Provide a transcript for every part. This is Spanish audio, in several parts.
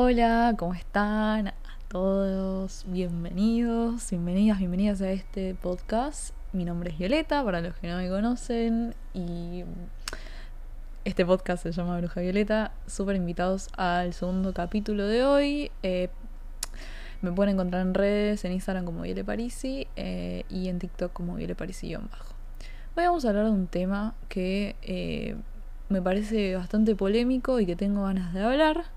Hola, ¿cómo están? A todos, bienvenidos, bienvenidas, bienvenidas a este podcast. Mi nombre es Violeta, para los que no me conocen, y este podcast se llama Bruja Violeta. Súper invitados al segundo capítulo de hoy. Eh, me pueden encontrar en redes, en Instagram como Viole Parisi eh, y en TikTok como Viole Parisi-bajo. Hoy vamos a hablar de un tema que eh, me parece bastante polémico y que tengo ganas de hablar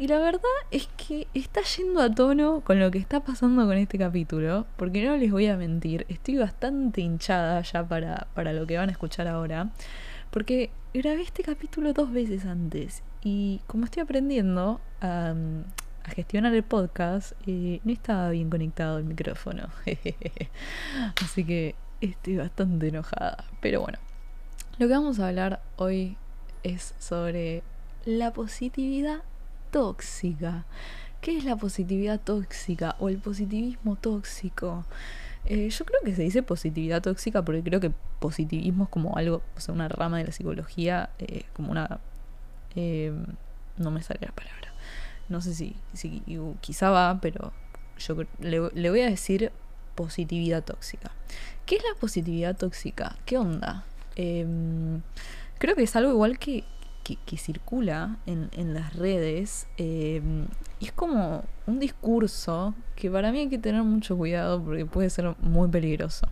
y la verdad es que está yendo a tono con lo que está pasando con este capítulo, porque no les voy a mentir, estoy bastante hinchada ya para, para lo que van a escuchar ahora, porque grabé este capítulo dos veces antes y como estoy aprendiendo a, gestionar el podcast, eh, no estaba bien conectado el micrófono. Así que estoy bastante enojada. Pero bueno, lo que vamos a hablar hoy es sobre la positividad tóxica. ¿Qué es la positividad tóxica o el positivismo tóxico? Eh, yo creo que se dice positividad tóxica porque creo que positivismo es como algo, o sea, una rama de la psicología, eh, como una... Eh, no me sale la palabra. No sé si, si quizá va, pero yo le, voy a decir positividad tóxica. ¿Qué es la positividad tóxica? ¿Qué onda? Em, creo que es algo igual que que, circula en, las redes eh, y es como un discurso que para mí hay que tener mucho cuidado porque puede ser muy peligroso.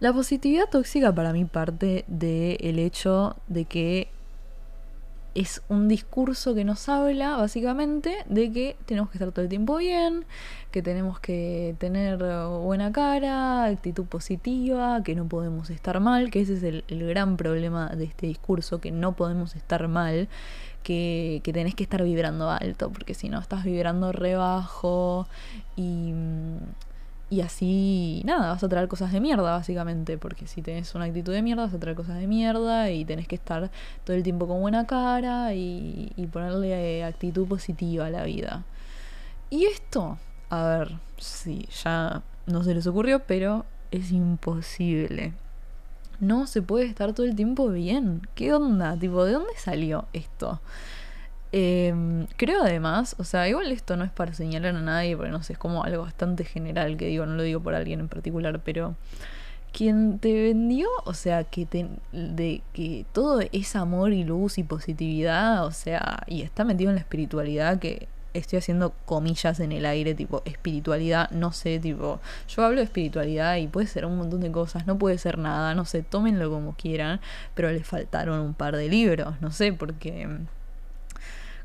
La positividad tóxica para mí parte del hecho de que es un discurso que nos habla básicamente de que tenemos que estar todo el tiempo bien, que tenemos que tener buena cara, actitud positiva, que no podemos estar mal, que ese es el, gran problema de este discurso, que no podemos estar mal, que, que tenés que estar vibrando alto, porque si no estás vibrando rebajo y y así, nada, vas a traer cosas de mierda, básicamente. Porque si tenés una actitud de mierda, vas a traer cosas de mierda. Y tenés que estar todo el tiempo con buena cara y, ponerle eh, actitud positiva a la vida. Y esto, a ver, sí, ya no se les ocurrió, pero es imposible. No se puede estar todo el tiempo bien. ¿Qué onda? Tipo, ¿de dónde salió esto? Em, creo además, o sea, igual esto no es para señalar a nadie, porque no sé, es como algo bastante general que digo, no lo digo por alguien en particular, pero quien te vendió, o sea, que te, de que todo es amor y luz y positividad, o sea, y está metido en la espiritualidad que estoy haciendo comillas en el aire, tipo espiritualidad, no sé, tipo, yo hablo de espiritualidad y puede ser un montón de cosas, no puede ser nada, no sé, tómenlo como quieran, pero les faltaron un par de libros, no sé, porque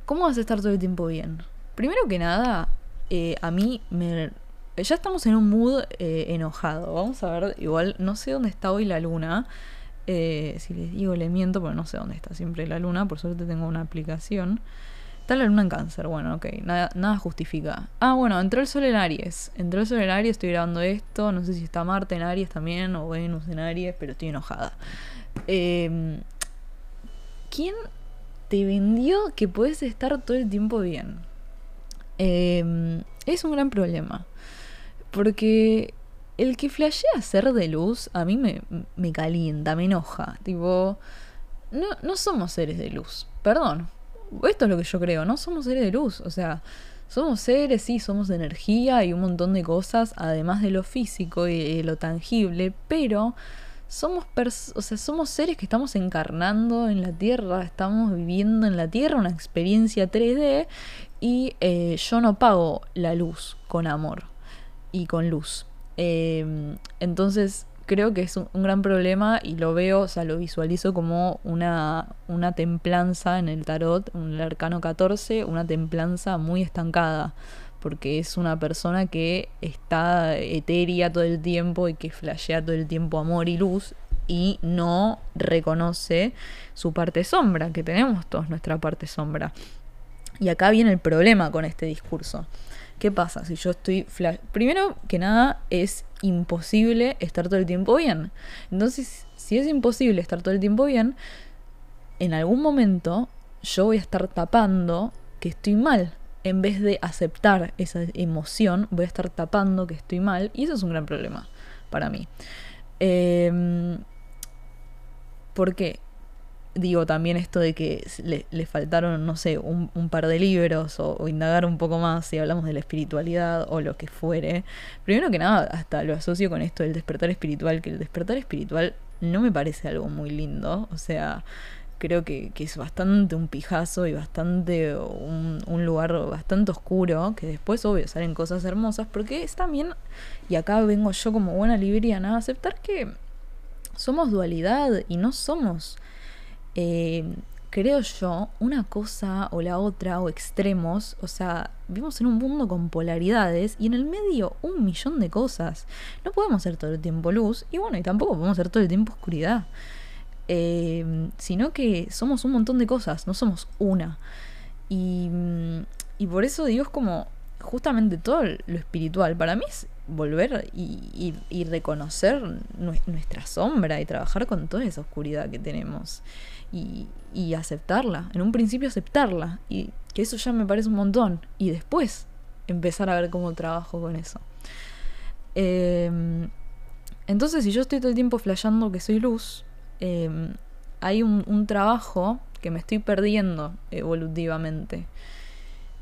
¿Cómo vas a estar todo el tiempo bien? Primero que nada, eh, a mí me... Ya estamos en un mood eh, enojado. Vamos a ver, igual no sé dónde está hoy la luna. Eh, si les digo, le miento, pero no sé dónde está siempre la luna. Por suerte tengo una aplicación. Está la luna en cáncer, bueno, ok, nada, justifica. Ah, bueno, entró el sol en Aries. Entró el sol en Aries, estoy grabando esto. No sé si está Marte en Aries también o Venus en Aries, pero estoy enojada. ¿Quién te vendió que puedes estar todo el tiempo bien. Em, es un gran problema. Porque el que flashea ser de luz a mí me, me calienta, me enoja. Tipo, no, no somos seres de luz. Perdón. Esto es lo que yo creo. No somos seres de luz. O sea, somos seres, sí, somos de energía y un montón de cosas, además de lo físico y lo tangible. Pero somos, o sea, somos seres que estamos encarnando en la Tierra, estamos viviendo en la Tierra una experiencia 3D y eh, yo no pago la luz con amor y con luz. Em, entonces creo que es un, gran problema y lo veo, o sea, lo visualizo como una, una templanza en el tarot, en el arcano 14, una templanza muy estancada porque es una persona que está etérea todo el tiempo y que flashea todo el tiempo amor y luz y no reconoce su parte sombra, que tenemos todos nuestra parte sombra. Y acá viene el problema con este discurso. ¿Qué pasa si yo estoy flash? Primero que nada es imposible estar todo el tiempo bien. Entonces, si es imposible estar todo el tiempo bien, en algún momento yo voy a estar tapando que estoy mal en vez de aceptar esa emoción, voy a estar tapando que estoy mal y eso es un gran problema para mí. Eh, ¿Por qué? digo también esto de que le, faltaron, no sé, un, un par de libros o, o, indagar un poco más si hablamos de la espiritualidad o lo que fuere. Primero que nada, hasta lo asocio con esto del despertar espiritual, que el despertar espiritual no me parece algo muy lindo. O sea, creo que, que es bastante un pijazo y bastante un, un, lugar bastante oscuro, que después, obvio, salen cosas hermosas, porque es también, y acá vengo yo como buena libriana, a aceptar que somos dualidad y no somos eh, creo yo, una cosa o la otra o extremos, o sea, vivimos en un mundo con polaridades y en el medio un millón de cosas. No podemos ser todo el tiempo luz y bueno, y tampoco podemos ser todo el tiempo oscuridad. Eh, sino que somos un montón de cosas, no somos una. Y, y por eso digo, es como justamente todo lo espiritual. Para mí es volver y, y, reconocer nuestra sombra y trabajar con toda esa oscuridad que tenemos y, y, aceptarla. En un principio aceptarla. Y que eso ya me parece un montón. Y después empezar a ver cómo trabajo con eso. Eh, entonces, si yo estoy todo el tiempo flasheando que soy luz, eh, hay un, trabajo que me estoy perdiendo evolutivamente.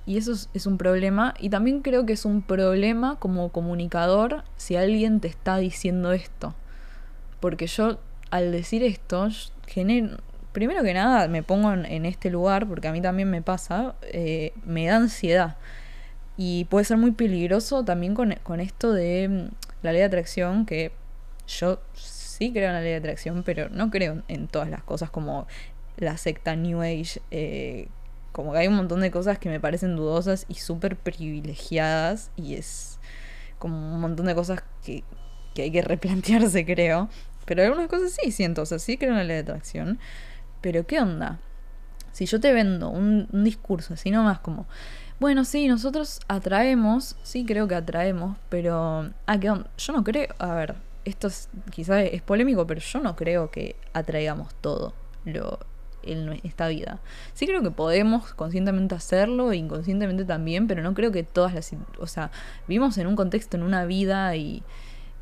Y eso es, un problema. Y también creo que es un problema como comunicador si alguien te está diciendo esto. Porque yo, al decir esto, primero que nada me pongo en, en, este lugar, porque a mí también me pasa, eh, me da ansiedad. Y puede ser muy peligroso también con, con, esto de mm, la ley de atracción, que yo sí creo en la ley de atracción, pero no creo en todas las cosas como la secta New Age. Eh, como que hay un montón de cosas que me parecen dudosas y súper privilegiadas y es como un montón de cosas que, que hay que replantearse, creo. Pero algunas cosas sí siento, o sea, sí creo en la ley de atracción. Pero ¿qué onda? Si yo te vendo un, un discurso así nomás como, bueno, sí, nosotros atraemos, sí creo que atraemos, pero... Ah, ¿qué onda? Yo no creo, a ver, esto es, quizás es polémico, pero yo no creo que atraigamos todo lo, en esta vida. Sí creo que podemos conscientemente hacerlo, inconscientemente también, pero no creo que todas las... O sea, vivimos en un contexto, en una vida y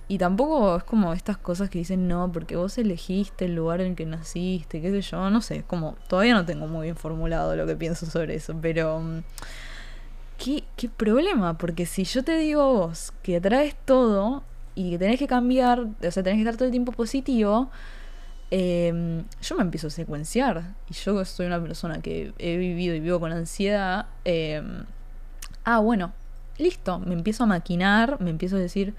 y tampoco es como estas cosas que dicen no, porque vos elegiste el lugar en el que naciste, qué sé yo, no sé, como todavía no tengo muy bien formulado lo que pienso sobre eso, pero mm, ¿qué, qué problema? Porque si yo te digo a vos que atraes todo y que tenés que cambiar, o sea, tenés que estar todo el tiempo positivo, eh, yo me empiezo a secuenciar. Y yo soy una persona que he vivido y vivo con ansiedad. Eh, ah, bueno, listo, me empiezo a maquinar, me empiezo a decir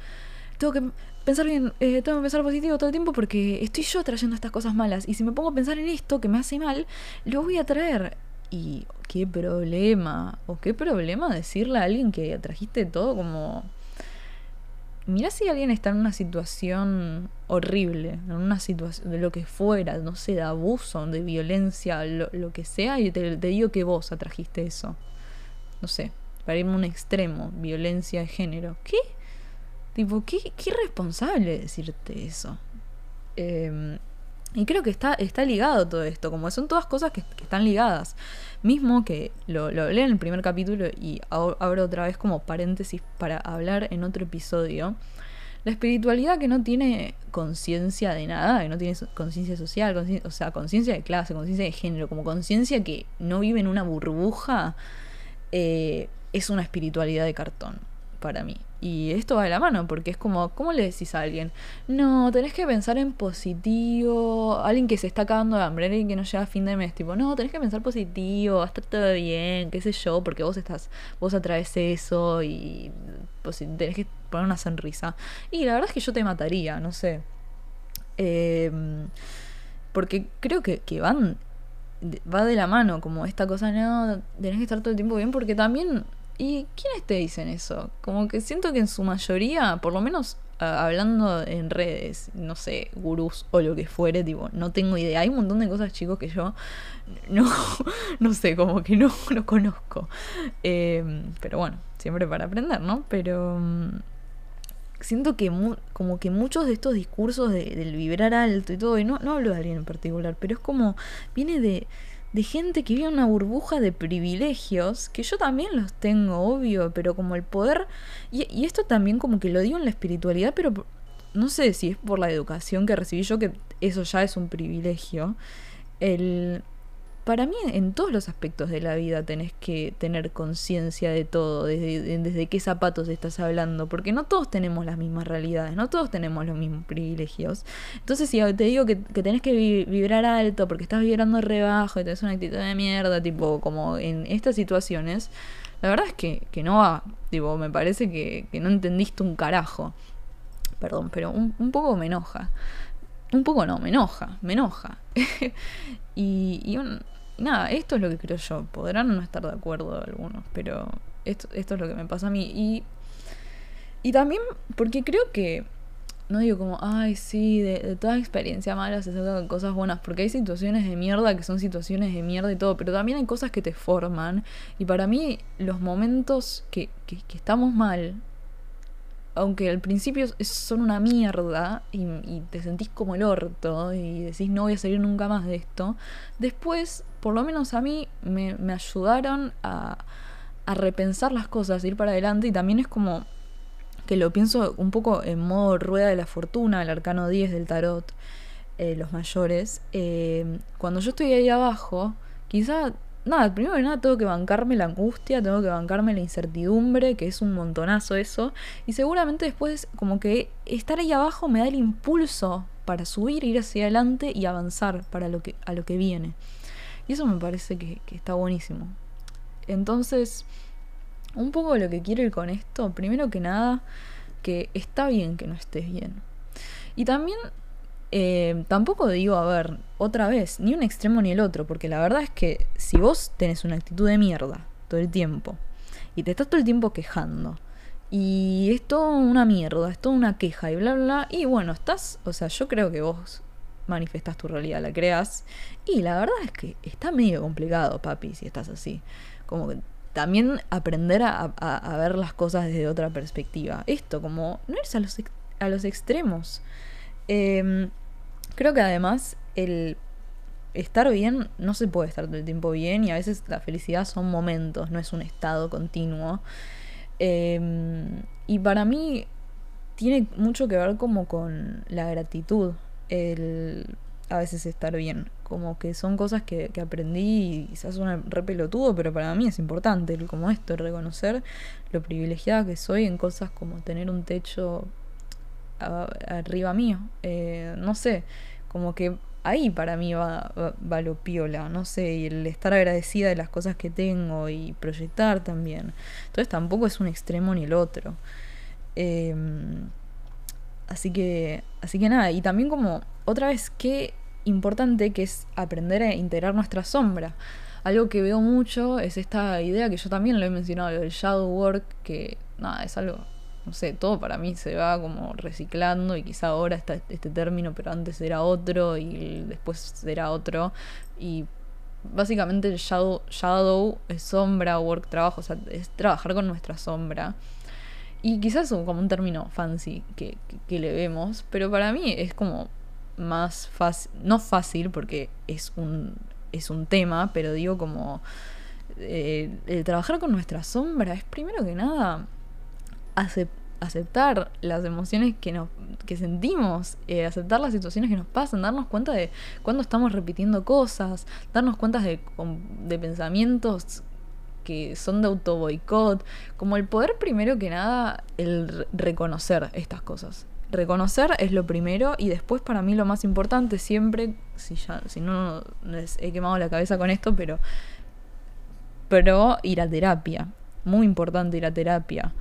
tengo que pensar bien, eh, tengo que pensar positivo todo el tiempo porque estoy yo trayendo estas cosas malas. Y si me pongo a pensar en esto que me hace mal, lo voy a traer. Y qué problema, o qué problema decirle a alguien que trajiste todo como... Mira si alguien está en una situación horrible, en una situación de lo que fuera, no sé, de abuso, de violencia, lo, lo que sea, y te, te digo que vos atrajiste eso. No sé, para irme a un extremo, violencia de género. ¿Qué? Tipo, qué, qué irresponsable decirte eso. Eh, y creo que está, está ligado todo esto, como son todas cosas que, están ligadas. Mismo que lo, lo en el primer capítulo y abro otra vez como paréntesis para hablar en otro episodio. La espiritualidad que no tiene conciencia de nada, que no tiene conciencia social, o sea, conciencia de clase, conciencia de género, como conciencia que no vive en una burbuja, eh, es una espiritualidad de cartón para mí. Y esto va de la mano, porque es como, ¿cómo le decís a alguien? No, tenés que pensar en positivo. Alguien que se está cagando de hambre, alguien que no llega a fin de mes, tipo, no, tenés que pensar positivo, va a estar todo bien, qué sé yo, porque vos estás, vos atraes eso y pues, tenés que poner una sonrisa. Y la verdad es que yo te mataría, no sé. Eh, porque creo que, que van, va de la mano, como esta cosa, no, tenés que estar todo el tiempo bien, porque también ¿Y quiénes te dicen eso? Como que siento que en su mayoría, por lo menos uh, hablando en redes, no sé, gurús o lo que fuere, tipo, no tengo idea. Hay un montón de cosas, chicos, que yo no, no sé, como que no, no conozco. Eh, pero bueno, siempre para aprender, ¿no? Pero um, siento que mu como que muchos de estos discursos de, del vibrar alto y todo, y no, no hablo de alguien en particular, pero es como, viene de de gente que vive una burbuja de privilegios, que yo también los tengo, obvio, pero como el poder, y, y, esto también como que lo digo en la espiritualidad, pero no sé si es por la educación que recibí yo, que eso ya es un privilegio, El, para mí en todos los aspectos de la vida tenés que tener conciencia de todo, desde, desde qué zapatos estás hablando, porque no todos tenemos las mismas realidades, no todos tenemos los mismos privilegios. Entonces si te digo que, tenés que vibrar alto porque estás vibrando rebajo y tenés una actitud de mierda, tipo como en estas situaciones, la verdad es que, que no va, tipo, me parece que, que, no entendiste un carajo. Perdón, pero un, un poco me enoja. Un poco no, me enoja, me enoja. y, y un, nada, esto es lo que creo yo. Podrán no estar de acuerdo algunos, pero esto, esto es lo que me pasa a mí. Y, y también porque creo que, no digo como, ay, sí, de, toda experiencia mala se sacan cosas buenas, porque hay situaciones de mierda que son situaciones de mierda y todo, pero también hay cosas que te forman. Y para mí, los momentos que, que, que estamos mal, aunque al principio son una mierda y, te sentís como el orto y decís no voy a salir nunca más de esto, después, por lo menos a mí, me, ayudaron a, a, repensar las cosas, ir para adelante y también es como que lo pienso un poco en modo rueda de la fortuna, el arcano 10 del tarot, eh, los mayores. Eh, cuando yo estoy ahí abajo, quizá nada, primero que nada tengo que bancarme la angustia, tengo que bancarme la incertidumbre, que es un montonazo eso, y seguramente después como que estar ahí abajo me da el impulso para subir, ir hacia adelante y avanzar para lo que, a lo que viene. Y eso me parece que, que está buenísimo. Entonces, un poco lo que quiero ir con esto, primero que nada, que está bien que no estés bien. Y también eh, tampoco digo, a ver, otra vez, ni un extremo ni el otro, porque la verdad es que si vos tenés una actitud de mierda todo el tiempo y te estás todo el tiempo quejando y es todo una mierda, es toda una queja y bla, bla, y bueno, estás, o sea, yo creo que vos manifestás tu realidad, la creas y la verdad es que está medio complicado, papi, si estás así. Como que también aprender a, ver las cosas desde otra perspectiva. Esto, como no eres a los, a los extremos. Eh, Creo que además el estar bien no se puede estar todo el tiempo bien y a veces la felicidad son momentos, no es un estado continuo. Em, y para mí tiene mucho que ver como con la gratitud, el a veces estar bien. Como que son cosas que, que aprendí y quizás suena re pelotudo, pero para mí es importante, como esto, reconocer lo privilegiada que soy en cosas como tener un techo arriba mío. Eh, no sé, como que ahí para mí va, va, lo piola, no sé, y el estar agradecida de las cosas que tengo y proyectar también. Entonces tampoco es un extremo ni el otro. Em, así que, así que nada, y también como otra vez, qué importante que es aprender a integrar nuestra sombra. Algo que veo mucho es esta idea que yo también lo he mencionado, el shadow work, que nada, es algo no sé, todo para mí se va como reciclando y quizá ahora está este término, pero antes era otro y después era otro. Y básicamente el shadow, shadow es sombra, work, trabajo, o sea, es trabajar con nuestra sombra. Y quizás es como un término fancy que, que, le vemos, pero para mí es como más fácil, no fácil porque es un, es un tema, pero digo como eh, el trabajar con nuestra sombra es primero que nada aceptar las emociones que, nos, que sentimos, eh, aceptar las situaciones que nos pasan, darnos cuenta de cuando estamos repitiendo cosas, darnos cuenta de, de pensamientos que son de auto boicot, como el poder primero que nada, el reconocer estas cosas. Reconocer es lo primero y después para mí lo más importante siempre, si ya, si no les he quemado la cabeza con esto, pero, pero ir a terapia. Muy importante ir a terapia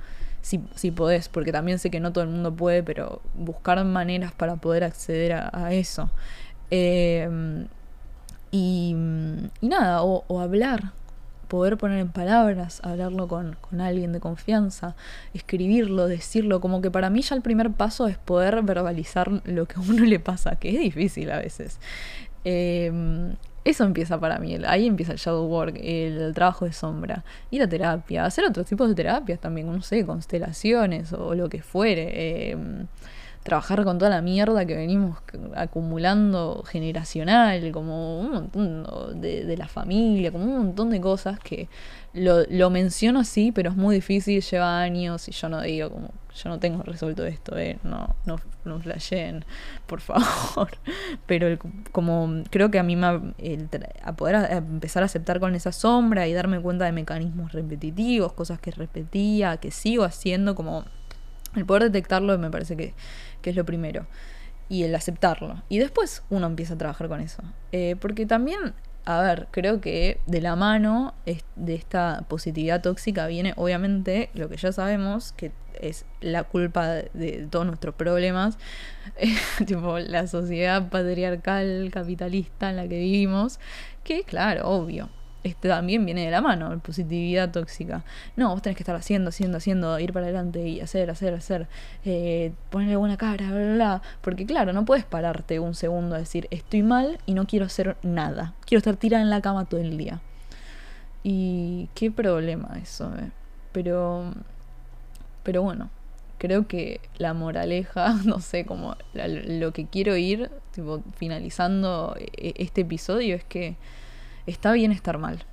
si, si podés, porque también sé que no todo el mundo puede, pero buscar maneras para poder acceder a, eso. Em, y, nada, o, hablar, poder poner en palabras, hablarlo con, con, alguien de confianza, escribirlo, decirlo, como que para mí ya el primer paso es poder verbalizar lo que a uno le pasa, que es difícil a veces. Eh, eso empieza para mí, ahí empieza el shadow work, el trabajo de sombra, ir a terapia, hacer otros tipos de terapias también, no sé, constelaciones o lo que fuere. Em, trabajar con toda la mierda que venimos acumulando generacional, como un montón de, de la familia, como un montón de cosas que lo, lo menciono así, pero es muy difícil, lleva años y yo no digo como yo no tengo resuelto esto, eh, no, no, no flasheen, por favor. Pero como creo que a mí me el, a poder empezar a aceptar con esa sombra y darme cuenta de mecanismos repetitivos, cosas que repetía, que sigo haciendo, como el poder detectarlo me parece que, que es lo primero. Y el aceptarlo. Y después uno empieza a trabajar con eso. Eh, porque también a ver, creo que de la mano de esta positividad tóxica viene obviamente lo que ya sabemos, que es la culpa de, todos nuestros problemas, tipo la sociedad patriarcal capitalista en la que vivimos, que claro, obvio, este también viene de la mano, la positividad tóxica. No, vos tenés que estar haciendo, haciendo, haciendo, ir para adelante y hacer, hacer, hacer, eh, ponerle buena cara, bla, bla. Porque claro, no puedes pararte un segundo a decir, estoy mal y no quiero hacer nada. Quiero estar tirada en la cama todo el día. Y qué problema eso, eh. Pero, pero bueno, creo que la moraleja, no sé, como lo que quiero ir, tipo, finalizando e, este episodio es que está bien estar mal.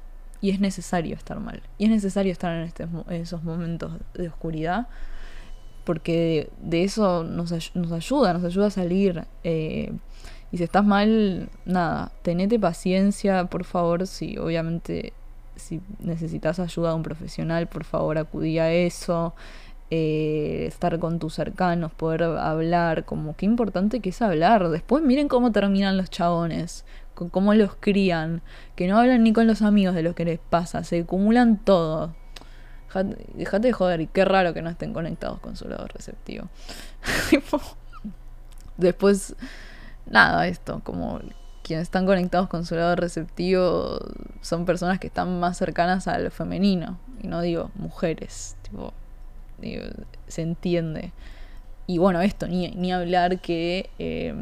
Y es necesario estar mal. Y es necesario estar en, este, esos momentos de oscuridad. Porque de, eso nos, nos, ayuda, nos ayuda a salir. Eh, y si estás mal, nada, tenete paciencia, por favor, si obviamente si necesitas ayuda de un profesional, por favor acudí a eso. Eh, estar con tus cercanos, poder hablar, como qué importante que es hablar. Después miren cómo terminan los chabones con cómo los crían, que no hablan ni con los amigos de lo que les pasa, se acumulan todo. Dejate de joder, y qué raro que no estén conectados con su lado receptivo. Después, nada, esto, como quienes están conectados con su lado receptivo son personas que están más cercanas a lo femenino, y no digo mujeres, tipo, se entiende. Y bueno, esto, ni, ni hablar que eh,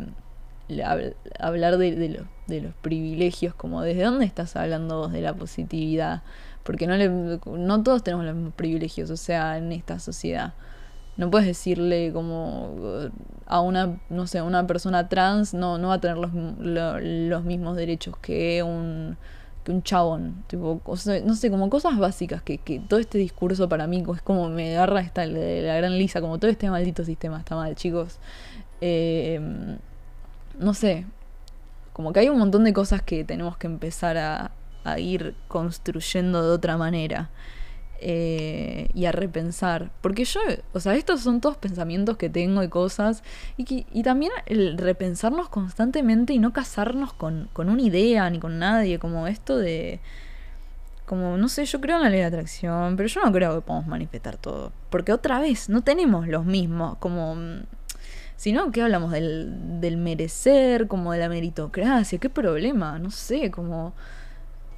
hablar de, de, de, los privilegios, como desde dónde estás hablando vos de la positividad, porque no, le, no todos tenemos los mismos privilegios, o sea, en esta sociedad. No puedes decirle como a una, no sé, una persona trans no, no va a tener los, los mismos derechos que un, que un chabón. Tipo, no sé, como cosas básicas que, que todo este discurso para mí es como me agarra esta, la gran lisa, como todo este maldito sistema está mal, chicos. Eh, no sé, como que hay un montón de cosas que tenemos que empezar a, ir construyendo de otra manera. Eh, y a repensar. Porque yo, o sea, estos son todos pensamientos que tengo y cosas. Y, y también el repensarnos constantemente y no casarnos con, con una idea ni con nadie. Como esto de. Como, no sé, yo creo en la ley de atracción, pero yo no creo que podamos manifestar todo. Porque otra vez, no tenemos los mismos. Como sino que hablamos del, del merecer, como de la meritocracia, qué problema, no sé, como...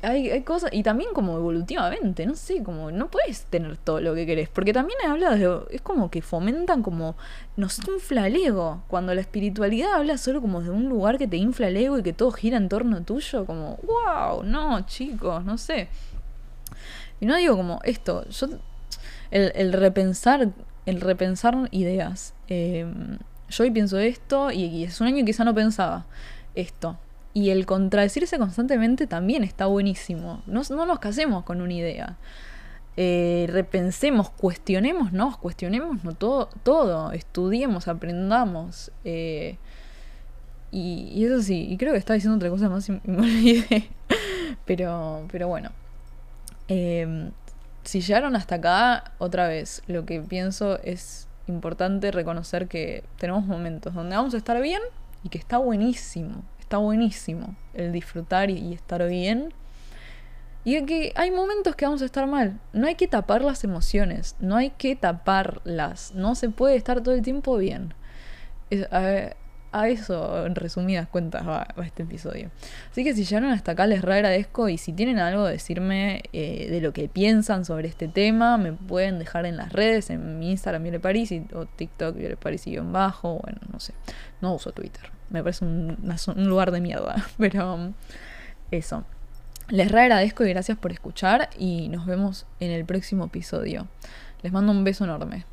Hay, hay, cosas, y también como evolutivamente, no sé, como no puedes tener todo lo que querés, porque también habla de, es como que fomentan como, nos infla el ego, cuando la espiritualidad habla solo como de un lugar que te infla el ego y que todo gira en torno tuyo, como, wow, no, chicos, no sé. Y no digo como esto, yo, el, el repensar, el repensar ideas, eh, yo hoy pienso esto y, es un año que quizá no pensaba esto. Y el contradecirse constantemente también está buenísimo. No, nos casemos con una idea. Eh, repensemos, cuestionemos, no, cuestionemos no, todo, todo, estudiemos, aprendamos. Eh, y, eso sí, y creo que estaba diciendo otra cosa más y, me olvidé. pero, pero bueno. Eh, si llegaron hasta acá, otra vez, lo que pienso es importante reconocer que tenemos momentos donde vamos a estar bien y que está buenísimo, está buenísimo el disfrutar y, estar bien. Y que hay momentos que vamos a estar mal. No hay que tapar las emociones, no hay que taparlas. No se puede estar todo el tiempo bien. A eso, en resumidas cuentas, va, este episodio. Así que si llegaron hasta acá, les re agradezco. Y si tienen algo a decirme eh, de lo que piensan sobre este tema, me pueden dejar en las redes, en mi Instagram, Viole París, o TikTok, Viole París y bajo. Bueno, no sé. No uso Twitter. Me parece un, un lugar de mierda. Pero um, eso. Les re agradezco y gracias por escuchar. Y nos vemos en el próximo episodio. Les mando un beso enorme.